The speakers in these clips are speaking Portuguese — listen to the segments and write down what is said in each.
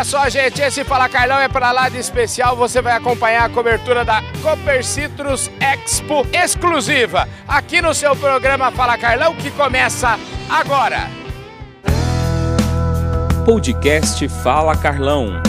Olha só, gente, esse Fala Carlão é para lá de especial. Você vai acompanhar a cobertura da Cooper Citrus Expo exclusiva aqui no seu programa Fala Carlão, que começa agora. Podcast Fala Carlão.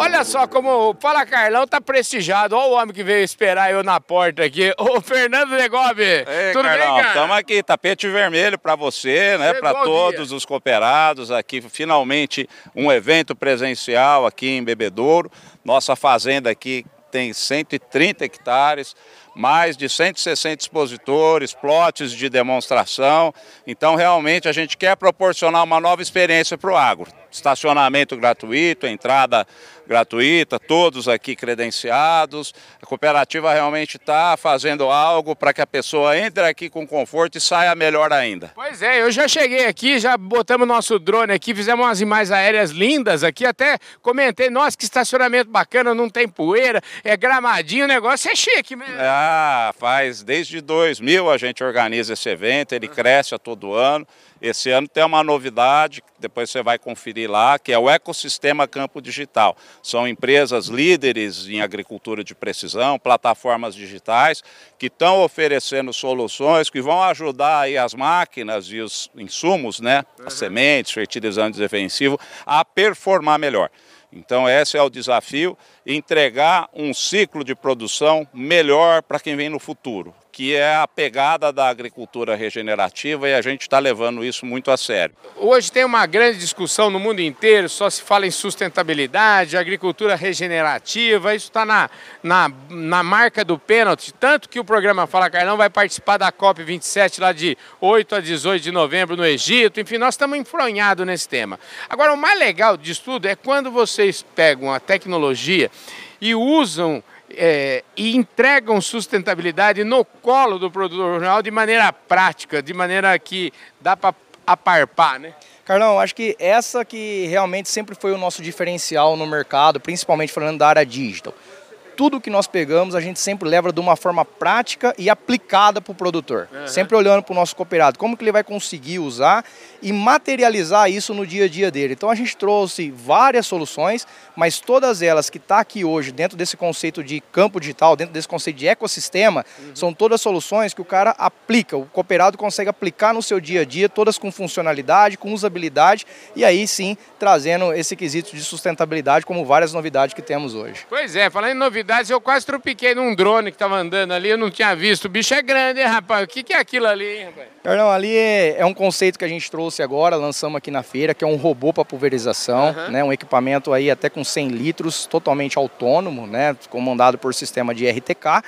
Olha só como o Fala Carlão tá prestigiado. Olha o homem que veio esperar eu na porta aqui. O Fernando Degobe. Ei, Tudo Carlão, bem, cara? Estamos aqui, tapete vermelho para você, né? Para todos dia. os cooperados aqui, finalmente um evento presencial aqui em Bebedouro. Nossa fazenda aqui tem 130 hectares, mais de 160 expositores, plotes de demonstração. Então, realmente, a gente quer proporcionar uma nova experiência para o agro. Estacionamento gratuito, entrada gratuita, todos aqui credenciados. A cooperativa realmente está fazendo algo para que a pessoa entre aqui com conforto e saia melhor ainda. Pois é, eu já cheguei aqui, já botamos nosso drone aqui, fizemos umas imagens aéreas lindas aqui, até comentei, nossa, que estacionamento bacana, não tem poeira, é gramadinho, o negócio é chique mesmo. Ah, faz desde 2000 a gente organiza esse evento, ele cresce a todo ano. Esse ano tem uma novidade, depois você vai conferir lá, que é o ecossistema Campo Digital. São empresas líderes em agricultura de precisão, plataformas digitais, que estão oferecendo soluções que vão ajudar aí as máquinas e os insumos, né, as sementes, fertilizantes defensivos, a performar melhor. Então esse é o desafio, entregar um ciclo de produção melhor para quem vem no futuro, que é a pegada da agricultura regenerativa e a gente está levando isso muito a sério. Hoje tem uma grande discussão no mundo inteiro, só se fala em sustentabilidade, agricultura regenerativa, isso está na, na, na marca do pênalti, tanto que o programa Fala Carlão vai participar da COP27 lá de 8 a 18 de novembro no Egito, enfim, nós estamos enfronhados nesse tema. Agora, o mais legal disso tudo é quando vocês pegam a tecnologia e usam é, e entregam sustentabilidade no colo do produtor rural de maneira prática, de maneira que dá para aparpar, né? Carlão, acho que essa que realmente sempre foi o nosso diferencial no mercado, principalmente falando da área digital. Tudo que nós pegamos, a gente sempre leva de uma forma prática e aplicada para o produtor. Sempre olhando para o nosso cooperado, como que ele vai conseguir usar e materializar isso no dia a dia dele. Então a gente trouxe várias soluções, mas todas elas que está aqui hoje dentro desse conceito de campo digital, dentro desse conceito de ecossistema, são todas soluções que o cara aplica, o cooperado consegue aplicar no seu dia a dia, todas com funcionalidade, com usabilidade e aí sim trazendo esse quesito de sustentabilidade como várias novidades que temos hoje. Pois é, falando em eu quase tropiquei num drone que tava andando ali, eu não tinha visto. O bicho é grande, hein, rapaz? O que, que é aquilo ali, hein, rapaz? Carlão, ali é, é um conceito que a gente trouxe agora, lançamos aqui na feira, que é um robô para pulverização, né, um equipamento aí até com 100 litros, totalmente autônomo, né, comandado por sistema de RTK.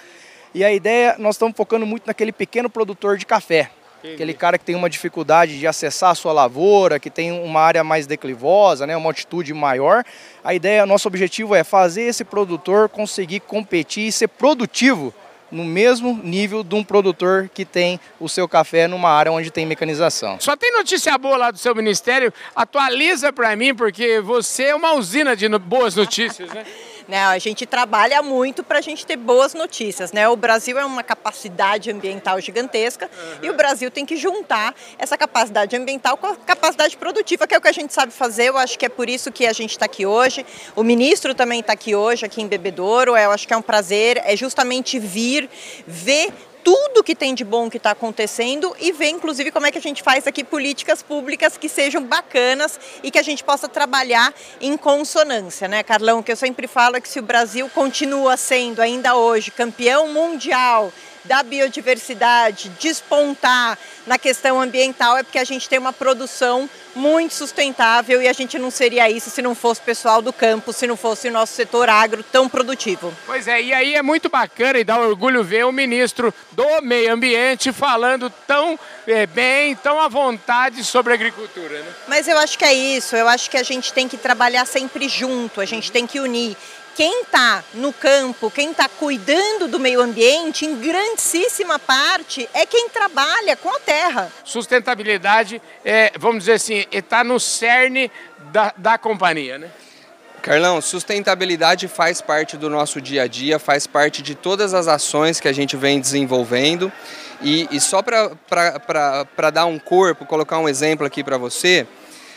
E a ideia, nós estamos focando muito naquele pequeno produtor de café. Aquele cara que tem uma dificuldade de acessar a sua lavoura, que tem uma área mais declivosa, né, uma altitude maior. A ideia, nosso objetivo é fazer esse produtor conseguir competir e ser produtivo no mesmo nível de um produtor que tem o seu café numa área onde tem mecanização. Só tem notícia boa lá do seu ministério. Atualiza pra mim, porque você é uma usina de boas notícias, né? Né, a gente trabalha muito para a gente ter boas notícias. Né? O Brasil é uma capacidade ambiental gigantesca e o Brasil tem que juntar essa capacidade ambiental com a capacidade produtiva, que é o que a gente sabe fazer. Eu acho que é por isso que a gente está aqui hoje. O ministro também está aqui hoje, aqui em Bebedouro. Eu acho que é um prazer, é justamente vir ver tudo que tem de bom que está acontecendo e ver, inclusive, como é que a gente faz aqui políticas públicas que sejam bacanas e que a gente possa trabalhar em consonância, né, Carlão? Que eu sempre falo é que se o Brasil continua sendo ainda hoje campeão mundial da biodiversidade, despontar na questão ambiental, é porque a gente tem uma produção muito sustentável e a gente não seria isso se não fosse o pessoal do campo, se não fosse o nosso setor agro tão produtivo. Pois é, e aí é muito bacana e dá orgulho ver o ministro do Meio Ambiente falando tão eh, bem, tão à vontade sobre agricultura, né? Mas eu acho que é isso, eu acho que a gente tem que trabalhar sempre junto, a gente tem que unir. Quem está no campo, quem está cuidando do meio ambiente, em grandíssima parte, é quem trabalha com a terra. Sustentabilidade, é, vamos dizer assim, está no cerne da, da companhia, né? Carlão, sustentabilidade faz parte do nosso dia a dia, faz parte de todas as ações que a gente vem desenvolvendo. E, e só para dar um corpo, colocar um exemplo aqui para você,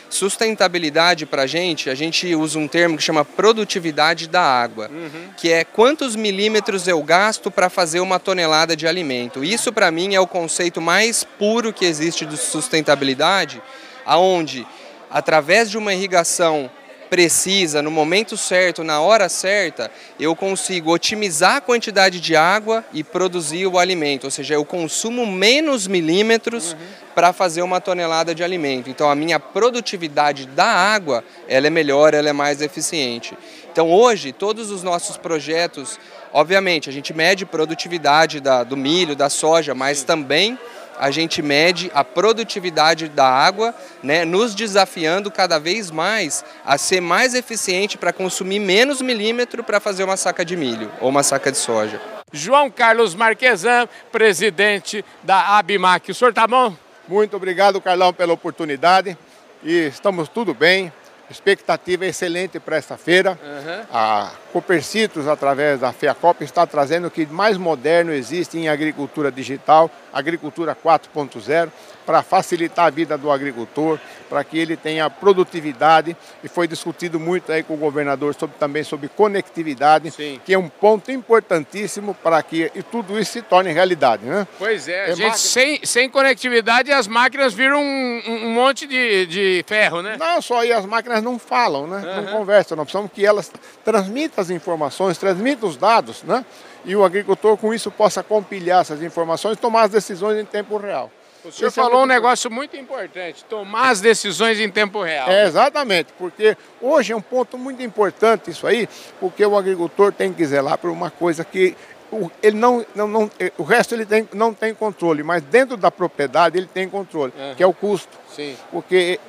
Sustentabilidade para a gente, a gente usa um termo que chama produtividade da água, uhum. que é quantos milímetros eu gasto para fazer uma tonelada de alimento. Isso para mim é o conceito mais puro que existe de sustentabilidade, aonde através de uma irrigação precisa, no momento certo, na hora certa, eu consigo otimizar a quantidade de água e produzir o alimento. Ou seja, eu consumo menos milímetros uhum. para fazer uma tonelada de alimento. Então a minha produtividade da água ela é melhor, ela é mais eficiente. Então hoje todos os nossos projetos, obviamente, a gente mede produtividade da, do milho, da soja, mas também a gente mede a produtividade da água, né, nos desafiando cada vez mais a ser mais eficiente para consumir menos milímetro para fazer uma saca de milho ou uma saca de soja. João Carlos Marquesan, presidente da Abimac. O senhor está bom? Muito obrigado, Carlão, pela oportunidade. E estamos tudo bem. Expectativa é excelente para esta feira. Uhum. A Copercitos, através da FEACOP, está trazendo o que mais moderno existe em agricultura digital, agricultura 4.0 para facilitar a vida do agricultor, para que ele tenha produtividade. E foi discutido muito aí com o governador sobre, também sobre conectividade, Sim. que é um ponto importantíssimo para que tudo isso se torne realidade. Né? Pois é, é gente, máquina... sem, sem conectividade as máquinas viram um, um monte de, de ferro, né? Não, só aí as máquinas não falam, né? Uhum. não conversam. Nós precisamos que elas transmitam as informações, transmitam os dados, né? e o agricultor com isso possa compilhar essas informações e tomar as decisões em tempo real. O senhor Esse falou é um negócio muito importante, tomar as decisões em tempo real. É, exatamente, porque hoje é um ponto muito importante isso aí, porque o agricultor tem que zelar por uma coisa que o, ele não, não, não, o resto ele tem, não tem controle, mas dentro da propriedade ele tem controle, uhum. que é o custo. Sim. Porque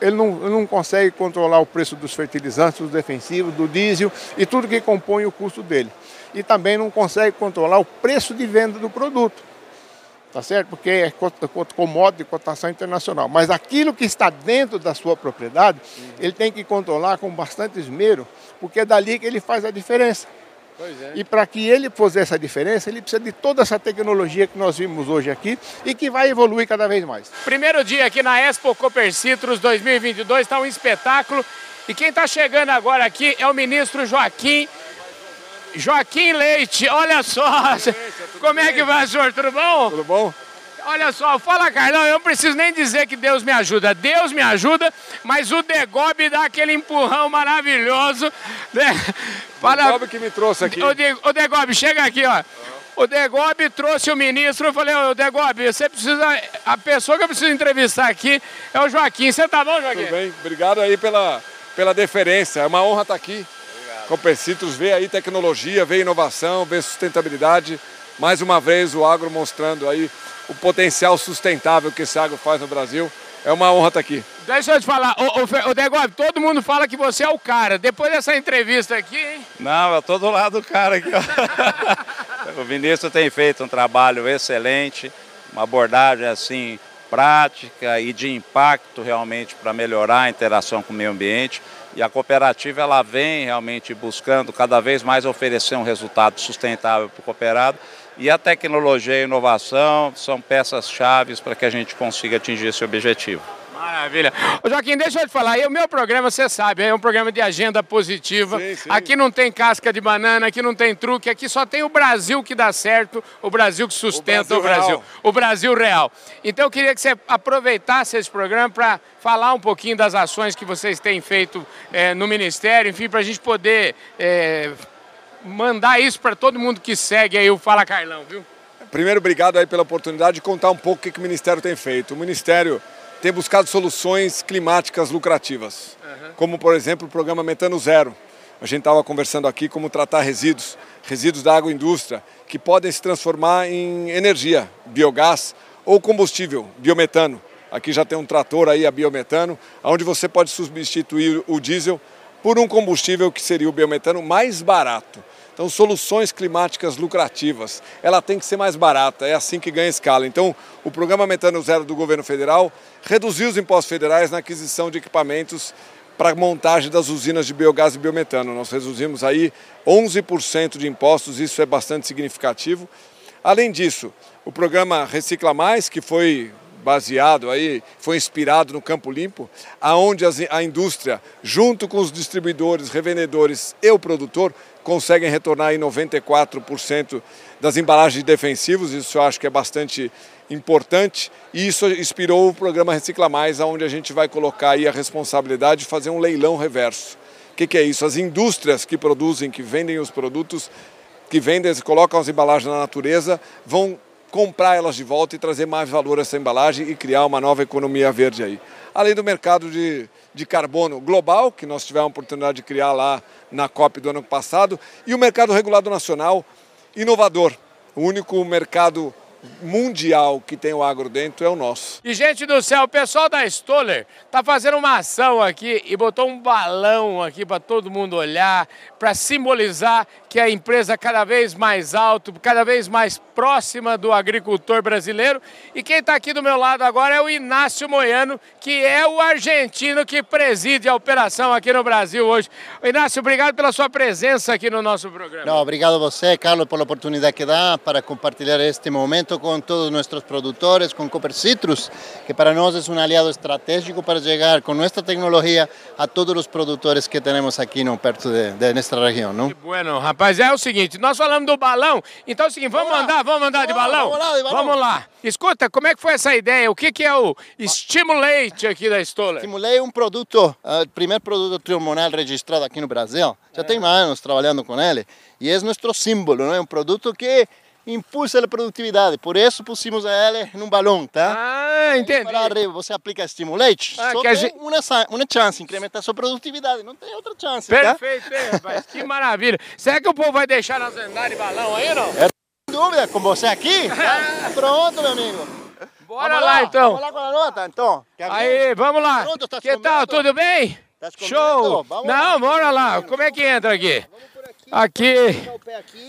ele não, não consegue controlar o preço dos fertilizantes, dos defensivos, do diesel e tudo que compõe o custo dele. E também não consegue controlar o preço de venda do produto tá certo? Porque é commodity de cotação internacional. Mas aquilo que está dentro da sua propriedade, ele tem que controlar com bastante esmero, porque é dali que ele faz a diferença. É. E para que ele fazer essa diferença, ele precisa de toda essa tecnologia que nós vimos hoje aqui e que vai evoluir cada vez mais. Primeiro dia aqui na Expo Cooper Citrus 2022, está um espetáculo. E quem está chegando agora aqui é o ministro Joaquim Joaquim Leite, olha só. Como é que vai, senhor? Tudo bom? Tudo bom? Olha só, fala Carlão, eu não preciso nem dizer que Deus me ajuda. Deus me ajuda, mas o Degobe dá aquele empurrão maravilhoso. Né? Para... O Degobe que me trouxe aqui. O, De... o Degobe, chega aqui, ó. O Degobe trouxe o ministro, eu falei, ô Degobe, você precisa. A pessoa que eu preciso entrevistar aqui é o Joaquim. Você tá bom, Joaquim? Tudo bem, obrigado aí pela, pela deferência. É uma honra estar aqui. Copercitrus vê aí tecnologia, vê inovação, vê sustentabilidade. Mais uma vez o agro mostrando aí o potencial sustentável que esse agro faz no Brasil. É uma honra estar aqui. Deixa eu te falar, o, Degob, todo mundo fala que você é o cara. Depois dessa entrevista aqui, hein? Não, eu tô do lado do cara aqui, ó. o Vinícius tem feito um trabalho excelente, uma abordagem assim prática e de impacto realmente para melhorar a interação com o meio ambiente. E a cooperativa ela vem realmente buscando cada vez mais oferecer um resultado sustentável para o cooperado. E a tecnologia e a inovação são peças-chave para que a gente consiga atingir esse objetivo. Maravilha. Ô Joaquim, deixa eu te falar, o meu programa, você sabe, é um programa de agenda positiva. Sim, sim. Aqui não tem casca de banana, aqui não tem truque, aqui só tem o Brasil que dá certo, o Brasil que sustenta o Brasil. O Brasil, o Brasil real. Então eu queria que você aproveitasse esse programa para falar um pouquinho das ações que vocês têm feito é, no Ministério, enfim, para a gente poder é, mandar isso para todo mundo que segue aí o Fala Carlão, viu? Primeiro, obrigado aí pela oportunidade de contar um pouco o que, que o Ministério tem feito. O Ministério tem buscado soluções climáticas lucrativas, uhum. como por exemplo o programa Metano Zero. A gente estava conversando aqui como tratar resíduos, resíduos da agroindústria, que podem se transformar em energia, biogás ou combustível, biometano. Aqui já tem um trator aí a biometano, onde você pode substituir o diesel por um combustível que seria o biometano mais barato. Então, soluções climáticas lucrativas, ela tem que ser mais barata, é assim que ganha escala. Então, o programa Metano Zero do governo federal reduziu os impostos federais na aquisição de equipamentos para a montagem das usinas de biogás e biometano. Nós reduzimos aí 11% de impostos, isso é bastante significativo. Além disso, o programa Recicla Mais, que foi baseado aí, foi inspirado no Campo Limpo, aonde a indústria, junto com os distribuidores, revendedores e o produtor, conseguem retornar aí 94% das embalagens defensivos, isso eu acho que é bastante importante, e isso inspirou o programa Recicla Mais, onde a gente vai colocar aí a responsabilidade de fazer um leilão reverso. O que, que é isso? As indústrias que produzem, que vendem os produtos, que vendem, colocam as embalagens na natureza, vão comprar elas de volta e trazer mais valor a essa embalagem e criar uma nova economia verde aí. Além do mercado de, de carbono global, que nós tivemos a oportunidade de criar lá na COP do ano passado, e o mercado regulado nacional inovador, o único mercado mundial que tem o agro dentro é o nosso. E gente do céu, o pessoal da Stoller tá fazendo uma ação aqui e botou um balão aqui para todo mundo olhar, para simbolizar que a empresa cada vez mais alto, cada vez mais próxima do agricultor brasileiro. E quem está aqui do meu lado agora é o Inácio Moiano, que é o argentino que preside a operação aqui no Brasil hoje. Inácio, obrigado pela sua presença aqui no nosso programa. Não, obrigado a você, Carlos, pela oportunidade que dá para compartilhar este momento com todos os nossos produtores, com Cooper Citrus, que para nós é um aliado estratégico para chegar com nossa tecnologia a todos os produtores que temos aqui no, perto de, de nossa região. Não? Bueno, rapaz, é o seguinte, nós falamos do balão, então é o seguinte, vamos andar, vamos andar de balão? Vamos lá, de balão. Vamos lá. Escuta, como é que foi essa ideia? O que, que é o Stimulate aqui da Stoller? Stimulate é um produto, o uh, primeiro produto trimonal registrado aqui no Brasil. Já é. tem anos trabalhando com ele e é nosso símbolo, não é um produto que impulsa a produtividade. Por isso pusimos ele num balão, tá? Ah, entendi. Para arriba você aplica Stimulate, ah, só tem gente... uma, uma chance, incrementar sua produtividade, não tem outra chance, Perfeito, tá? hein, rapaz? que maravilha. Será que o povo vai deixar nós andar de balão aí, não? É, sem dúvida, com você aqui, tá? pronto, meu amigo. Bora vamos lá, lá, então. Vamos lá com a nota, então. Aí, vamos lá. Pronto, tá que tal, tudo bem? Tá Show! Vamos não, bora lá. Como é que entra aqui? Aqui.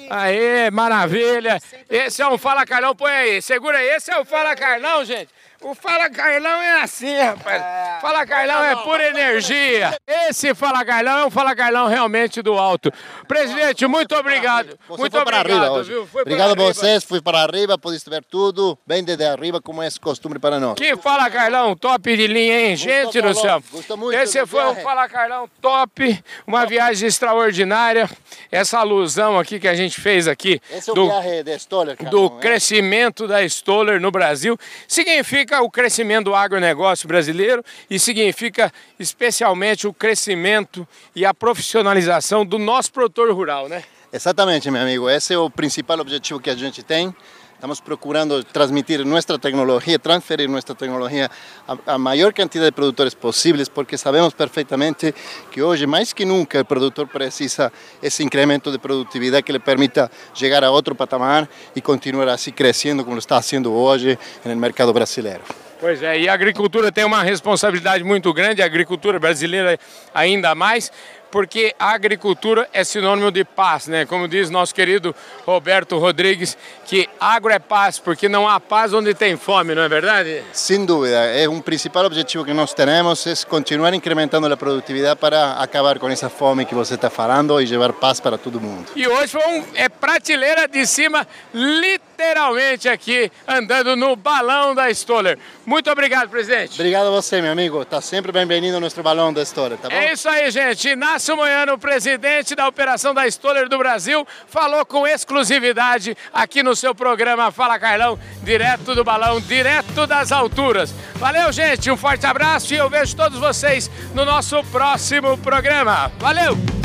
Aí, maravilha. Esse é um Fala Carlão, põe aí. Segura aí. Esse é o Fala Carlão, gente. O Fala Carlão é assim, rapaz. É. Fala Carlão é pura energia. Esse Fala Carlão é um Fala Carlão realmente do alto. Presidente, muito obrigado. Você muito obrigado, viu? Foi obrigado a vocês, fui para arriba, pudiste ver tudo, bem desde arriba, como é costume para nós. Que Fala Carlão, top de linha, hein? Gente do céu. Gostou muito Esse foi um Fala Carlão top, uma viagem extraordinária. Essa alusão aqui que a gente fez aqui Esse é do, viagem de Stoller, Carlão, do é? crescimento da Stoller no Brasil significa significa o crescimento do agronegócio brasileiro e significa especialmente o crescimento e a profissionalização do nosso produtor rural, né? Exatamente, meu amigo. Esse é o principal objetivo que a gente tem. Estamos procurando transmitir nossa tecnologia, transferir nossa tecnologia a, a maior quantidade de produtores possíveis, porque sabemos perfeitamente que hoje, mais que nunca, o produtor precisa esse incremento de produtividade que lhe permita chegar a outro patamar e continuar assim crescendo como está sendo hoje no mercado brasileiro. Pois é, e a agricultura tem uma responsabilidade muito grande, a agricultura brasileira ainda mais porque a agricultura é sinônimo de paz, né? Como diz nosso querido Roberto Rodrigues, que agro é paz, porque não há paz onde tem fome, não é verdade? Sem dúvida, é um principal objetivo que nós temos é continuar incrementando a produtividade para acabar com essa fome que você está falando e levar paz para todo mundo. E hoje foi um, é prateleira de cima, literalmente aqui, andando no balão da Stoller. Muito obrigado, presidente. Obrigado a você, meu amigo. Está sempre bem-vindo ao nosso balão da Stoller, tá bom? É isso aí, gente. Na Márcio Moiano, presidente da operação da Stoller do Brasil, falou com exclusividade aqui no seu programa Fala Carlão, direto do balão, direto das alturas. Valeu, gente, um forte abraço e eu vejo todos vocês no nosso próximo programa. Valeu!